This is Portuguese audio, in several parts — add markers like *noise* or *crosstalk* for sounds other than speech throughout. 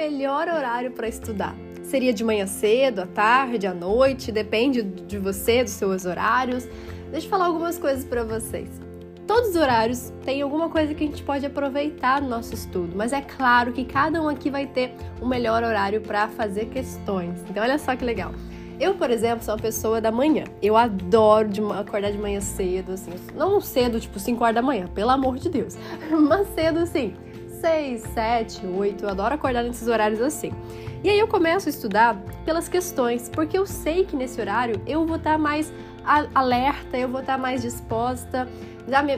melhor horário para estudar? Seria de manhã cedo, à tarde, à noite? Depende de você, dos seus horários. Deixa eu falar algumas coisas para vocês. Todos os horários têm alguma coisa que a gente pode aproveitar no nosso estudo, mas é claro que cada um aqui vai ter o um melhor horário para fazer questões. Então, olha só que legal. Eu, por exemplo, sou uma pessoa da manhã. Eu adoro de acordar de manhã cedo, assim. Não cedo, tipo 5 horas da manhã, pelo amor de Deus. *laughs* Mas cedo, assim, 6, 7, 8. Eu adoro acordar nesses horários assim. E aí eu começo a estudar pelas questões, porque eu sei que nesse horário eu vou estar mais alerta, eu vou estar mais disposta,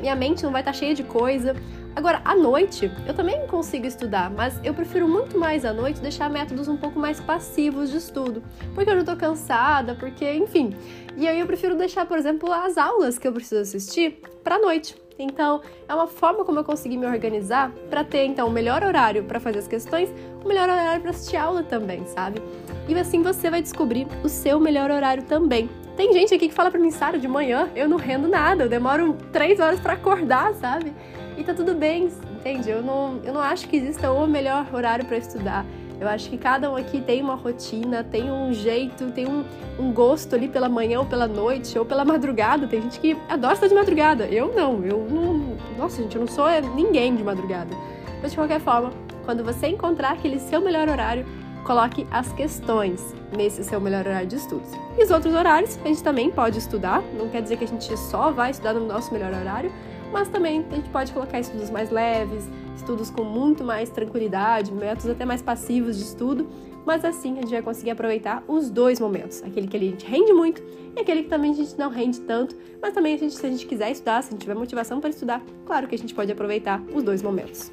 minha mente não vai estar cheia de coisa. Agora, à noite, eu também consigo estudar, mas eu prefiro muito mais à noite deixar métodos um pouco mais passivos de estudo, porque eu já tô cansada, porque, enfim. E aí eu prefiro deixar, por exemplo, as aulas que eu preciso assistir para noite. Então, é uma forma como eu consegui me organizar para ter então o melhor horário para fazer as questões, o melhor horário para assistir aula também, sabe? E assim você vai descobrir o seu melhor horário também. Tem gente aqui que fala para mim, Sara, de manhã eu não rendo nada, eu demoro três horas para acordar, sabe? E tá tudo bem, entende? Eu não, eu não acho que exista o melhor horário para estudar. Eu acho que cada um aqui tem uma rotina, tem um jeito, tem um, um, gosto ali pela manhã ou pela noite ou pela madrugada. Tem gente que adora estar de madrugada. Eu não, eu não. Nossa, gente, eu não sou ninguém de madrugada. Mas de qualquer forma, quando você encontrar aquele seu melhor horário, coloque as questões nesse seu melhor horário de estudos. E os outros horários a gente também pode estudar, não quer dizer que a gente só vai estudar no nosso melhor horário, mas também a gente pode colocar estudos mais leves, estudos com muito mais tranquilidade, métodos até mais passivos de estudo, mas assim a gente vai conseguir aproveitar os dois momentos, aquele que a gente rende muito e aquele que também a gente não rende tanto, mas também a gente, se a gente quiser estudar, se a gente tiver motivação para estudar, claro que a gente pode aproveitar os dois momentos.